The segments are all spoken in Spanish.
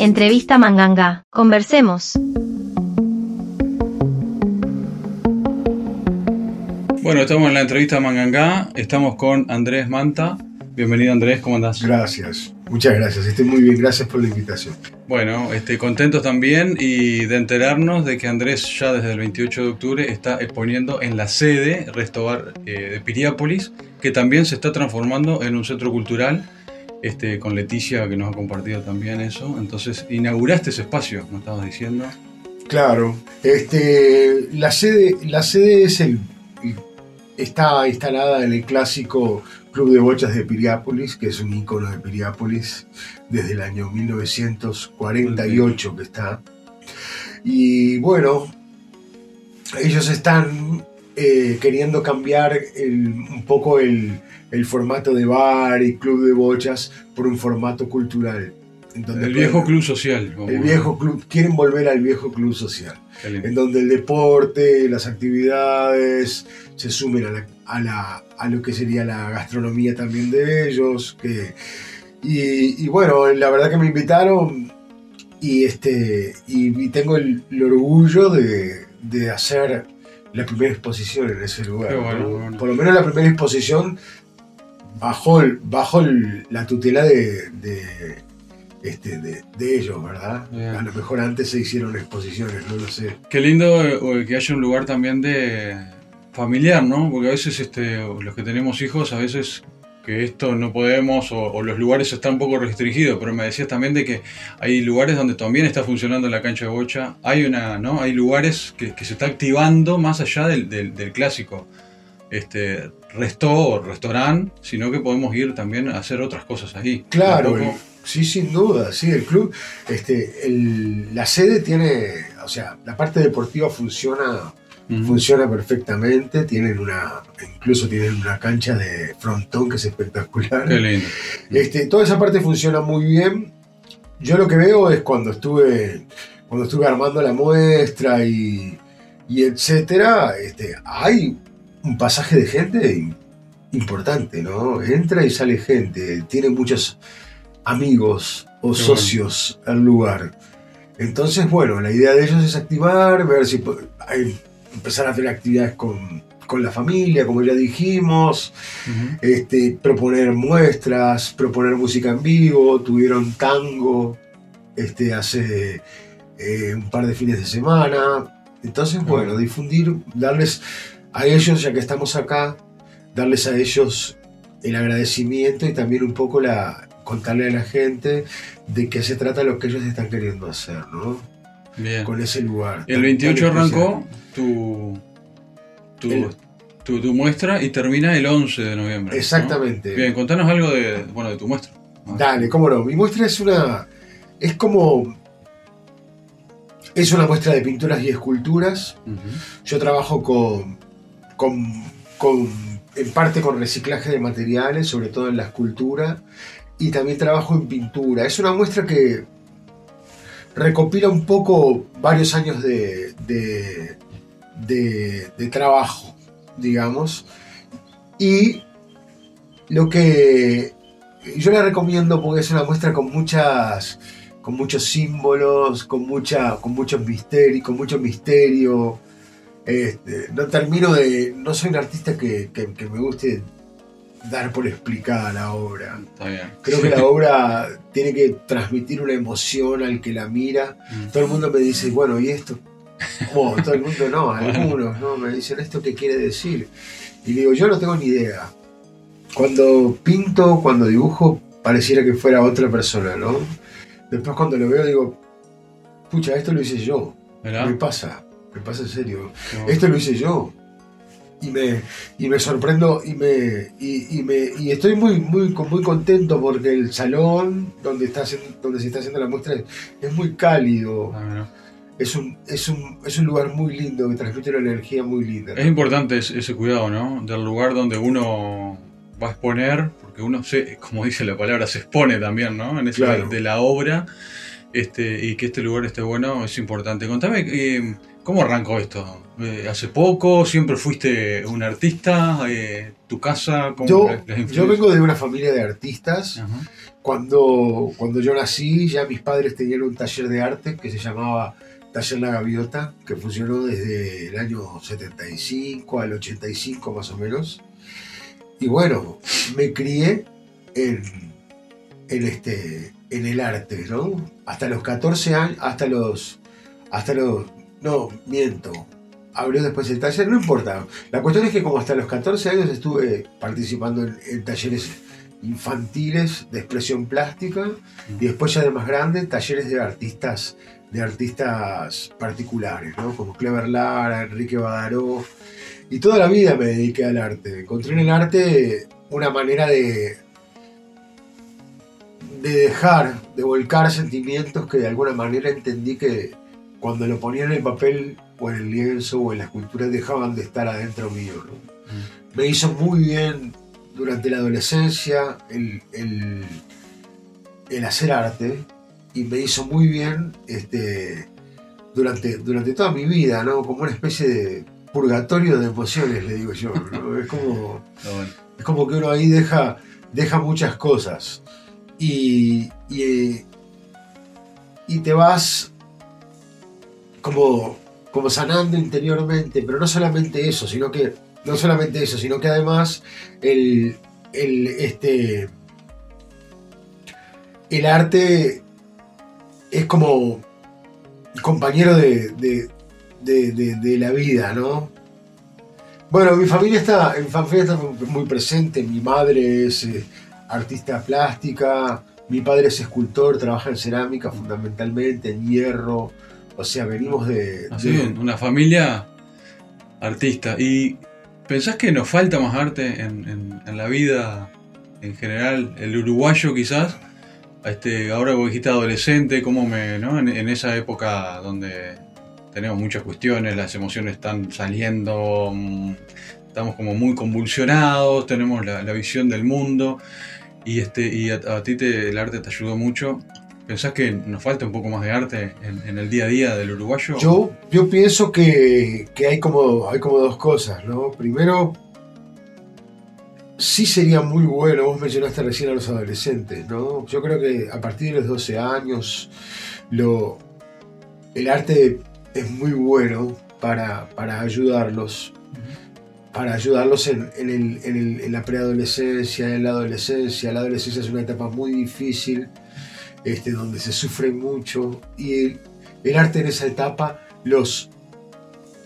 Entrevista Manganga. Conversemos. Bueno, estamos en la entrevista Manganga. Estamos con Andrés Manta. Bienvenido Andrés, ¿cómo andás? Gracias, muchas gracias. Estoy muy bien, gracias por la invitación. Bueno, este, contentos también y de enterarnos de que Andrés ya desde el 28 de octubre está exponiendo en la sede Restobar eh, de Piriápolis, que también se está transformando en un centro cultural este, con Leticia que nos ha compartido también eso. Entonces, inauguraste ese espacio, nos estabas diciendo. Claro, este, la sede, la sede es el, está instalada en el clásico Club de Bochas de Piriápolis, que es un icono de Piriápolis desde el año 1948 que está. Y bueno, ellos están eh, queriendo cambiar un poco el, el formato de bar y club de bochas por un formato cultural. el viejo club social. El viejo club, quieren volver al viejo club social, en donde el deporte, las actividades se sumen a, la, a, lo que sería la gastronomía también de ellos. Que, y, bueno, la verdad que me invitaron y, este, y, tengo el, orgullo de, de, hacer la primera exposición en ese lugar. Por lo menos la primera exposición bajo, bajo la tutela de, este, de, ellos, ¿verdad? A lo mejor antes se hicieron exposiciones, no lo sé. Qué lindo eh, que haya un lugar también de familiar, ¿no? Porque a veces este, los que tenemos hijos, a veces que esto no podemos o, los lugares están un poco restringidos, pero me decías también de que hay lugares donde también está funcionando la cancha de bocha, hay una, ¿no? Hay lugares que, se está activando más allá del, del clásico este, resto o restaurante, sino que podemos ir también a hacer otras cosas ahí. Claro, sí, sin duda, sí, el club, este, la sede tiene, o sea, la parte deportiva funciona, funciona perfectamente, tienen una, incluso tienen una cancha de frontón que es espectacular. Qué lindo. Este, toda esa parte funciona muy bien. Yo lo que veo es cuando estuve, cuando estuve armando la muestra y, y etcétera, este, hay un pasaje de gente importante, ¿no? Entra y sale gente, tiene muchos amigos o socios al lugar. Entonces, bueno, la idea de ellos es activar, ver si empezar a hacer actividades con, la familia, como ya dijimos, este, proponer muestras, proponer música en vivo, tuvieron tango este, hace eh, un par de fines de semana. Entonces, bueno, difundir, darles a ellos, ya que estamos acá, darles a ellos el agradecimiento y también un poco la contarle a la gente de qué se trata lo que ellos están queriendo hacer, ¿no? Bien. Con ese lugar. El 28 arrancó tu, tu, tu, muestra y termina el 11 de noviembre. Exactamente. Bien, contanos algo de, bueno, de tu muestra. Dale, cómo no. Mi muestra es una. Es como es una muestra de pinturas y esculturas. Yo trabajo con con, en parte con reciclaje de materiales, sobre todo en la escultura, y también trabajo en pintura. Es una muestra que recopila un poco varios años de, de, trabajo, digamos, y lo que yo la recomiendo porque es una muestra con muchas con muchos símbolos, con mucha con mucho misterio, con mucho misterio, este, no termino de. No soy un artista que, me guste dar por explicada la obra. Creo que la obra tiene que transmitir una emoción al que la mira. Mm. Todo el mundo me dice, bueno, ¿y esto? todo el mundo no, algunos no, me dicen, ¿esto qué quiere decir? Y digo, yo no tengo ni idea. Cuando pinto, cuando dibujo, pareciera que fuera otra persona, ¿no? Después cuando lo veo digo, pucha, esto lo hice yo. Me pasa me pasa en serio. Esto lo hice yo. Y me, y me sorprendo y me, y, me y estoy muy, muy, muy contento porque el salón donde, está, donde se está haciendo la muestra es, muy cálido. Ah, es un, es, un, es un lugar muy lindo que transmite una energía muy linda. Es importante ese, cuidado, ¿no? Del lugar donde uno va a exponer, porque uno, se, como dice la palabra, se expone también, ¿no? En ese de la obra. Este, y que este lugar esté bueno es importante. Contame, eh, ¿Cómo arrancó esto? Eh, ¿Hace poco? ¿Siempre fuiste un artista? Eh, ¿Tu casa? ¿Cómo Yo, las- yo vengo de una familia de artistas. Ajá. Cuando, cuando yo nací, ya mis padres tenían un taller de arte que se llamaba Taller La Gaviota, que funcionó desde el año 75 al 85 más o menos. Y bueno, me crié en, en, este, en el arte, ¿no? Hasta los 14 años, hasta los... Hasta los no, miento. Abrió después el taller, no importa. La cuestión es que como hasta los 14 años estuve participando en, en talleres infantiles de expresión plástica y después ya de más grande talleres de artistas de artistas particulares, ¿no? como Clever Lara, Enrique Badaró. Y toda la vida me dediqué al arte. Encontré en el arte una manera de, de dejar, de volcar sentimientos que de alguna manera entendí que cuando lo ponía en el papel o en el lienzo o en la escultura dejaban de estar adentro mío. ¿no? Me hizo muy bien durante la adolescencia el, el- el hacer arte y me hizo muy bien este, durante, durante toda mi vida, ¿no? Como una especie de purgatorio de emociones, le digo yo. ¿no? Es como... Bueno. Es como que uno ahí deja, deja muchas cosas. Y, y, y te vas como, como sanando interiormente, pero no solamente eso, sino que, no solamente eso, sino que además el, el, este, el arte es como compañero de, de- de- la vida, ¿no? Bueno, mi familia está, mi familia está muy presente. Mi madre es eh, artista plástica, mi padre es escultor, trabaja en cerámica fundamentalmente, en hierro. O sea, venimos de. Así, de- una familia artista. ¿Y pensás que nos falta más arte en, en- en la vida en general? El uruguayo quizás, este, ahora vos dijiste adolescente, como me, ¿no? en, en esa época donde tenemos muchas cuestiones, las emociones están saliendo, mm, estamos como muy convulsionados, tenemos la, la visión del mundo y, este, y a, a ti te- el arte te ayudó mucho. ¿Pensás que nos falta un poco más de arte en, en el día a día del uruguayo? Yo, yo pienso que, que hay, como, hay como dos cosas, ¿no? Primero, sí sería muy bueno, vos mencionaste recién a los adolescentes, ¿no? Yo creo que a partir de los 12 años, lo, el arte es muy bueno para, para ayudarlos, para ayudarlos en, en el- en el- en la preadolescencia, en la adolescencia. La adolescencia es una etapa muy difícil, este, donde se sufre mucho y el, arte en esa etapa los,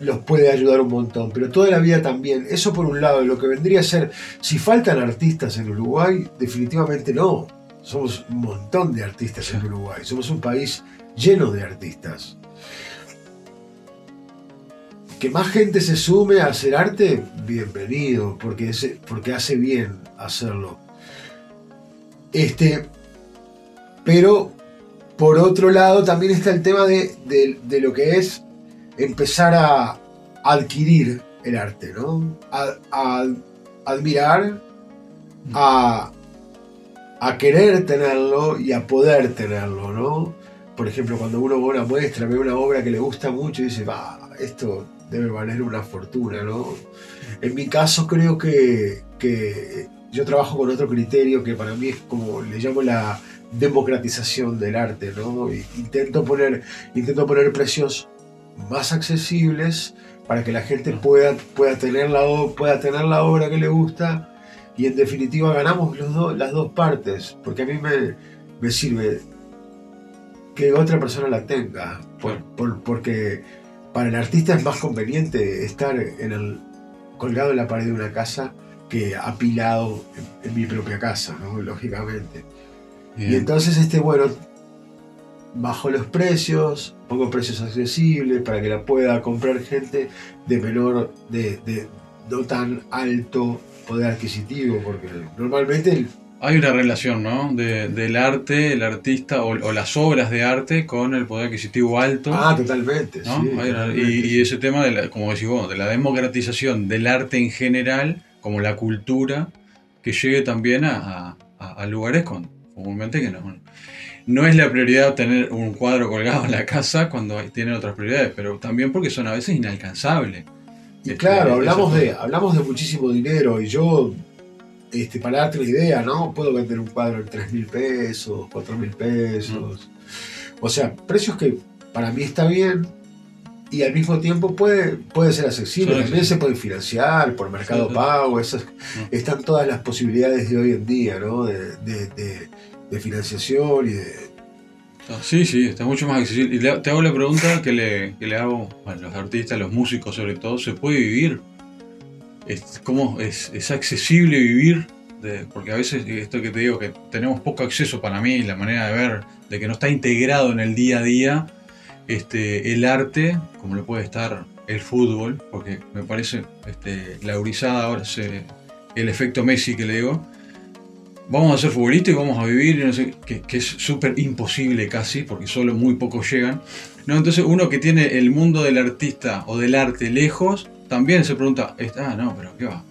los puede ayudar un montón, pero toda la vida también. Eso por un lado, lo que vendría a ser, si faltan artistas en Uruguay, definitivamente no. Somos un montón de artistas en Uruguay, somos un país lleno de artistas. Que más gente se sume a hacer arte, bienvenido, porque, es- porque hace bien hacerlo. Este, pero por otro lado también está el tema de, de- lo que es empezar a adquirir el arte, ¿no? A, a admirar, a, a querer tenerlo y a poder tenerlo, ¿no? Por ejemplo, cuando uno ve una muestra, ve una obra que le gusta mucho y dice, va, esto debe valer una fortuna, ¿no? En mi caso creo que, que yo trabajo con otro criterio que para mí es como le llamo la democratización del arte, ¿no? Intento poner, intento poner precios más accesibles para que la gente pueda, pueda, tener, la, pueda tener la obra que le gusta y en definitiva ganamos los dos- las dos partes, porque a mí me, me sirve que otra persona la tenga, por- por- porque para el artista es más conveniente estar en el, colgado en la pared de una casa que apilado en, en mi propia casa, ¿no? lógicamente. Y entonces, este, bueno, bajo los precios, pongo precios accesibles para que la pueda comprar gente de menor, de, de no tan alto poder adquisitivo, porque normalmente el- Hay una relación, ¿no? De- del arte, el artista o, o las obras de arte con el poder adquisitivo alto. Ah, totalmente. ¿no? sí, Hay una- totalmente. y, y ese tema, de la- como decís vos, de la democratización del arte en general, como la cultura, que llegue también a, a- a lugares con, comúnmente que no, no es la prioridad tener un cuadro colgado en la casa cuando tienen otras prioridades, pero también porque son a veces inalcanzables. Y Este, claro, hablamos de, hablamos de muchísimo dinero y yo, este, para darte una idea, ¿no? Puedo vender un cuadro en 3 mil pesos, 4 mil pesos. O sea, precios que para mí está bien y al mismo tiempo puede, puede ser accesible. Sí, También sí. se puede financiar por mercado sí. pago. Esas, están todas las posibilidades de hoy en día, ¿no? De, de- de- de financiación y de... Sí, sí, está mucho más accesible. Y te hago la pregunta que le, que le hago a los artistas, a los músicos sobre todo, ¿se puede vivir? Es, ¿Cómo es, es accesible vivir? Porque a veces, esto que te digo, que tenemos poco acceso para mí, la manera de ver, de que no está integrado en el día a día este, el arte, como lo puede estar el fútbol, porque me parece este, la gurizada ahora, se- el efecto Messi que le digo, vamos a ser futbolistas y vamos a vivir, que, es súper imposible casi, porque solo muy pocos llegan. No, entonces uno que tiene el mundo del artista o del arte lejos, también se pregunta, ah, no, pero ¿qué va?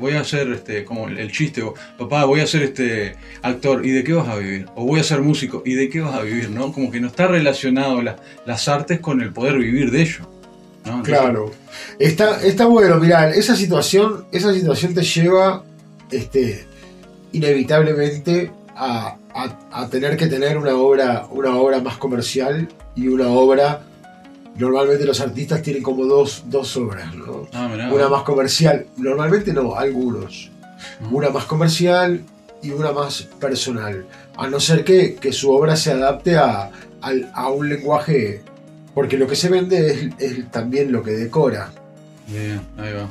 Voy a hacer este, como el, chiste, o, papá, voy a ser este actor, ¿y de qué vas a vivir? O voy a ser músico, ¿y de qué vas a vivir? ¿no? Como que no está relacionado la- las artes con el poder vivir de ello. Claro. Está, está bueno, mirá, esa situación, esa situación te lleva este, inevitablemente a, a- a tener que tener una obra, una obra más comercial y una obra. Normalmente los artistas tienen como dos, dos obras, ¿no? Ah. Una más comercial, normalmente no, algunos. Ujú. Una más comercial y una más personal. A no ser que, que su obra se adapte a, a un lenguaje. Porque lo que se vende es, es también lo que decora. Bien, ahí va.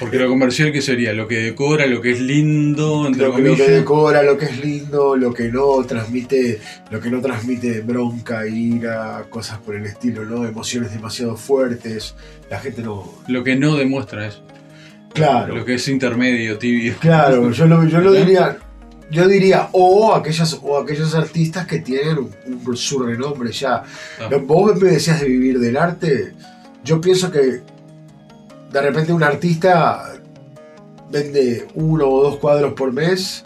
Porque lo comercial, ¿qué sería? Lo que decora, lo que es lindo, entre Lo que, lo que decora, lo que es lindo, lo que no transmite, lo que no transmite bronca, ira, cosas por el estilo, ¿no? Emociones demasiado fuertes. La gente no. Lo que no demuestra eso. Claro. Lo que es intermedio, tibio. Claro, yo lo, yo lo diría, yo diría, o aquellas, o aquellos artistas que tienen un- un- su renombre ya. Ah. Vos me decías de vivir del arte, yo pienso que de repente un artista vende uno o dos cuadros por mes,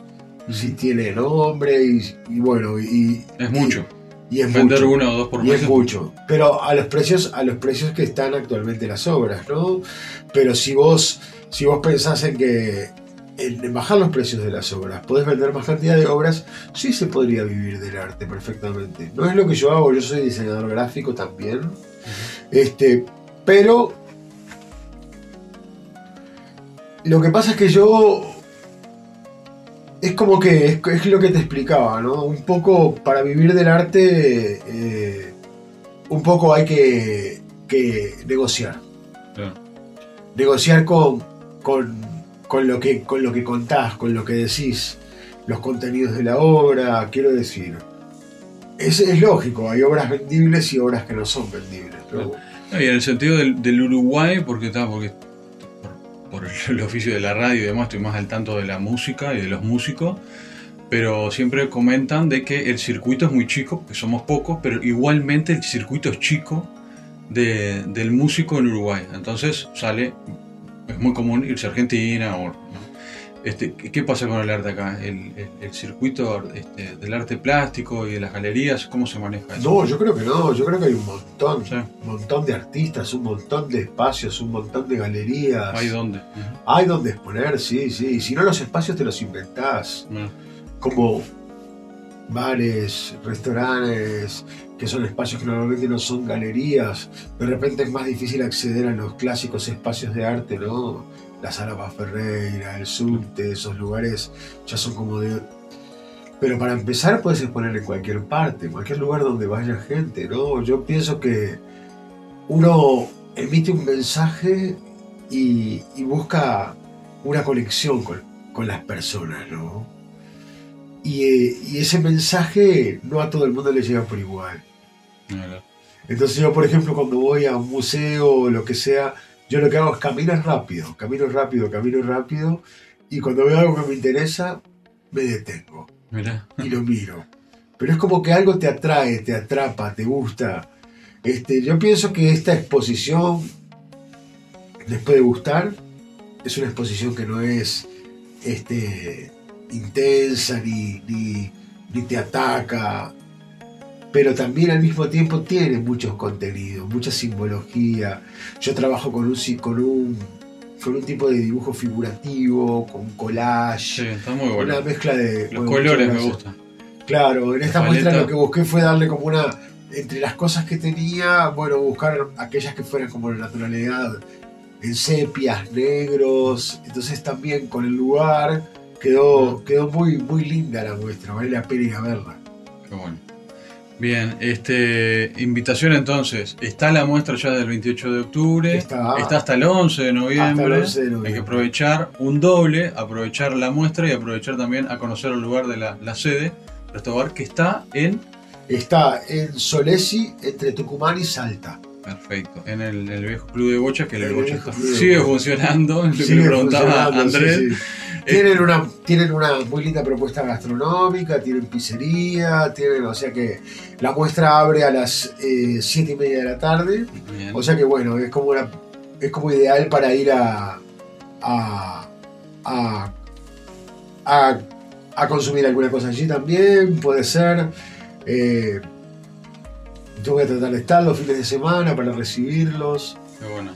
si tiene nombre y, y bueno, y, Es mucho. y es Vender mucho. uno o dos por Y mes. es mucho. Pero a los precios, a los precios que están actualmente las obras, ¿no? Pero si vos, si vos pensás en que en en bajar los precios de las obras, podés vender más cantidad de obras, sí se podría vivir del arte perfectamente. No es lo que yo hago, yo soy diseñador gráfico también. Este, pero lo que pasa es que yo es como que es, es lo que te explicaba, ¿no? Un poco para vivir del arte, eh, un poco hay que, que negociar. Negociar con, con, con lo que, con lo que contás, con lo que decís, los contenidos de la obra, quiero decir. Es, es lógico, hay obras vendibles y obras que no son vendibles. y en el sentido del, del Uruguay, porque está, porque por, el oficio de la radio y demás, estoy más al tanto de la música y de los músicos, pero siempre comentan de que el circuito es muy chico, que somos pocos, pero igualmente el circuito es chico de- del músico en Uruguay. Entonces sale, es muy común irse a Argentina o... Este, ¿qué, pasa con el arte acá? El, el- el circuito este, del arte plástico y de las galerías, ¿cómo se maneja eso? No, yo creo que no, yo creo que hay un montón, Sí. un montón de artistas, un montón de espacios, un montón de galerías. ¿Hay dónde? Ujú. Hay donde exponer, sí, sí. Y si no, los espacios te los inventás. Como bares, restaurantes, que son espacios que normalmente no son galerías. De repente es más difícil acceder a los clásicos espacios de arte, ¿no? La Sala Paz Ferreira, el Subte, esos lugares ya son como de... Pero para empezar puedes exponer en cualquier parte, en cualquier lugar donde vaya gente, ¿no? Yo pienso que uno emite un mensaje y, y busca una conexión con, con las personas, ¿no? Y, eh, y ese mensaje no a todo el mundo le llega por igual. Entonces yo, por ejemplo, cuando voy a un museo o lo que sea, yo lo que hago es caminar rápido, camino rápido, camino rápido, y cuando veo algo que me interesa, me detengo Mirá. y lo miro. Pero es como que algo te atrae, te atrapa, te gusta. Este, yo pienso que esta exposición les puede gustar. Es una exposición que no es este, intensa ni, ni, ni te ataca. Pero también al mismo tiempo tiene muchos contenidos, mucha simbología. Yo trabajo con un, con un, con un tipo de dibujo figurativo, con collage, Sí, está muy bueno. una mezcla de... Los bueno, colores me gustan. Claro, en esta La muestra paleta. lo que busqué fue darle como una. Entre las cosas que tenía, bueno, buscar aquellas que fueran como la naturalidad en sepias, negros. Entonces también con el lugar quedó, quedó muy, muy linda la muestra, vale la pena ir a verla. Qué bueno. Bien, este, invitación entonces. Está la muestra ya del 28 de octubre. Está- hasta el 11 de noviembre. Hasta el 11 de noviembre. Hay que aprovechar un doble, aprovechar la muestra y aprovechar también a conocer el lugar de la, la sede, restaurar que está en. Está en Solesi, entre Tucumán y Salta. Perfecto. En el, el viejo club de bocha, que el, El bocha está- sigue funcionando. es Lo que Sigue le preguntaba Andrés. sí, sí. Tienen una, tienen una muy linda propuesta gastronómica, tienen pizzería, tienen, o sea que la muestra abre a las eh, siete y media de la tarde. Bien. O sea que bueno, es como una, es como ideal para ir a a, a, a- a consumir alguna cosa allí también, puede ser. Eh, yo voy a tratar de estar los fines de semana para recibirlos, Qué bueno.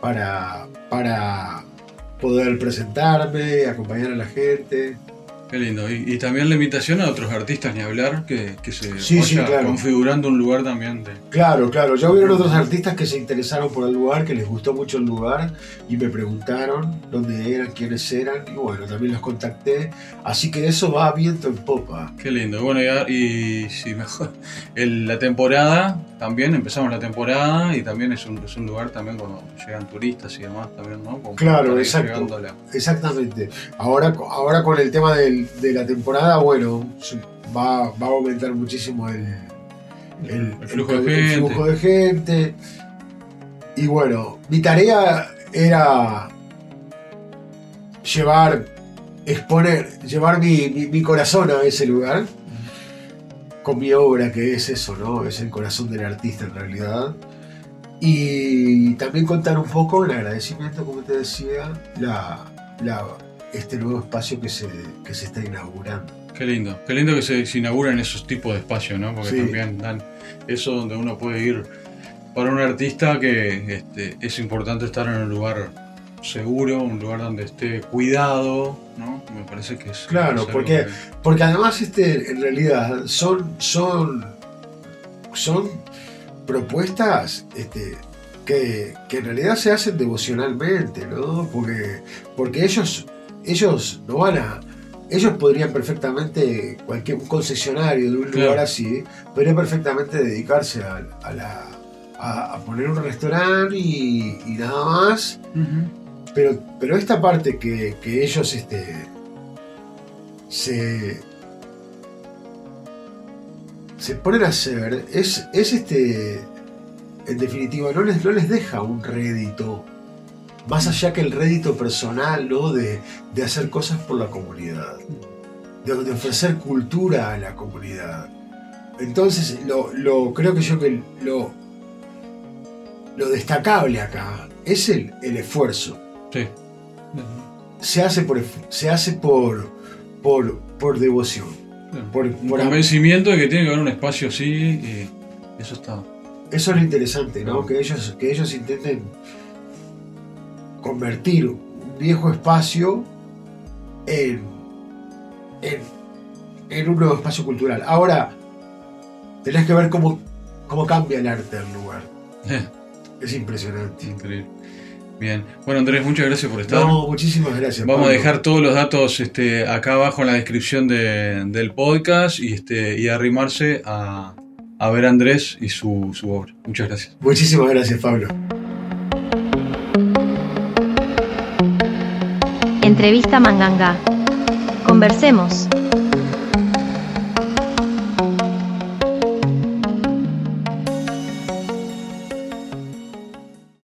para, para poder presentarme, acompañar a la gente. Qué lindo. Y, y también la invitación a otros artistas, ni hablar, que, que se Sí, sí, vaya claro. configurando un lugar también de. Claro, claro. Ya hubieron otros artistas que se interesaron por el lugar, que les gustó mucho el lugar y me preguntaron dónde eran, quiénes eran y bueno, también los contacté. Así que eso va viento en popa. Qué lindo. Bueno, y, y si mejor. el- la temporada, también empezamos la temporada y también es un, es un lugar también cuando llegan turistas y demás también, ¿no? Como Claro, exacto. Exactamente. Ahora, ahora con el tema del- de la temporada, bueno, va, va a aumentar muchísimo el, el- El flujo el- de el gente. flujo de gente. Y bueno, mi tarea era llevar, exponer, llevar mi, mi- mi corazón a ese lugar con mi obra, que es eso, ¿no? Es el corazón del artista en realidad. Y también contar un poco en agradecimiento, como te decía, la, la- este nuevo espacio que se, que se está inaugurando. Qué lindo. Qué lindo que se, se inauguran esos tipos de espacios, ¿no? Porque Sí. también dan eso donde uno puede ir. Para un artista que este, es importante estar en un lugar seguro, un lugar donde esté cuidado, ¿no? Me parece que es. Claro, porque- que- Porque además, este, en realidad, son, son, son propuestas este, que, que en realidad se hacen devocionalmente, ¿no? Porque, porque ellos, ellos no van a. Ellos podrían perfectamente, cualquier un concesionario de un Claro. lugar así, podría perfectamente dedicarse a, a la, a, poner un restaurante y, y nada más. Pero, pero esta parte que, que ellos este, se, se ponen a hacer es, es este, en definitiva, no les, no les deja un rédito, más allá que el rédito personal, ¿no? De, de hacer cosas por la comunidad, de, ofrecer cultura a la comunidad. Entonces, lo, lo- creo que yo que lo, lo destacable acá es el, el esfuerzo Sí. se hace por se hace por por, por devoción por, por convencimiento de que tiene que haber un espacio así y eso está. eso es lo interesante no que ellos que ellos intenten convertir un viejo espacio en en, en un nuevo espacio cultural. Ahora tenés que ver cómo cómo cambia el arte del lugar. Es impresionante. Increíble. Bien. Bueno, Andrés, muchas gracias por estar. no muchísimas gracias Vamos a dejar todos los datos este, acá abajo en la descripción de- del podcast y, este, y arrimarse a, a ver a Andrés y su, su obra. Muchas gracias. muchísimas gracias Pablo Entrevista Manganga. Conversemos.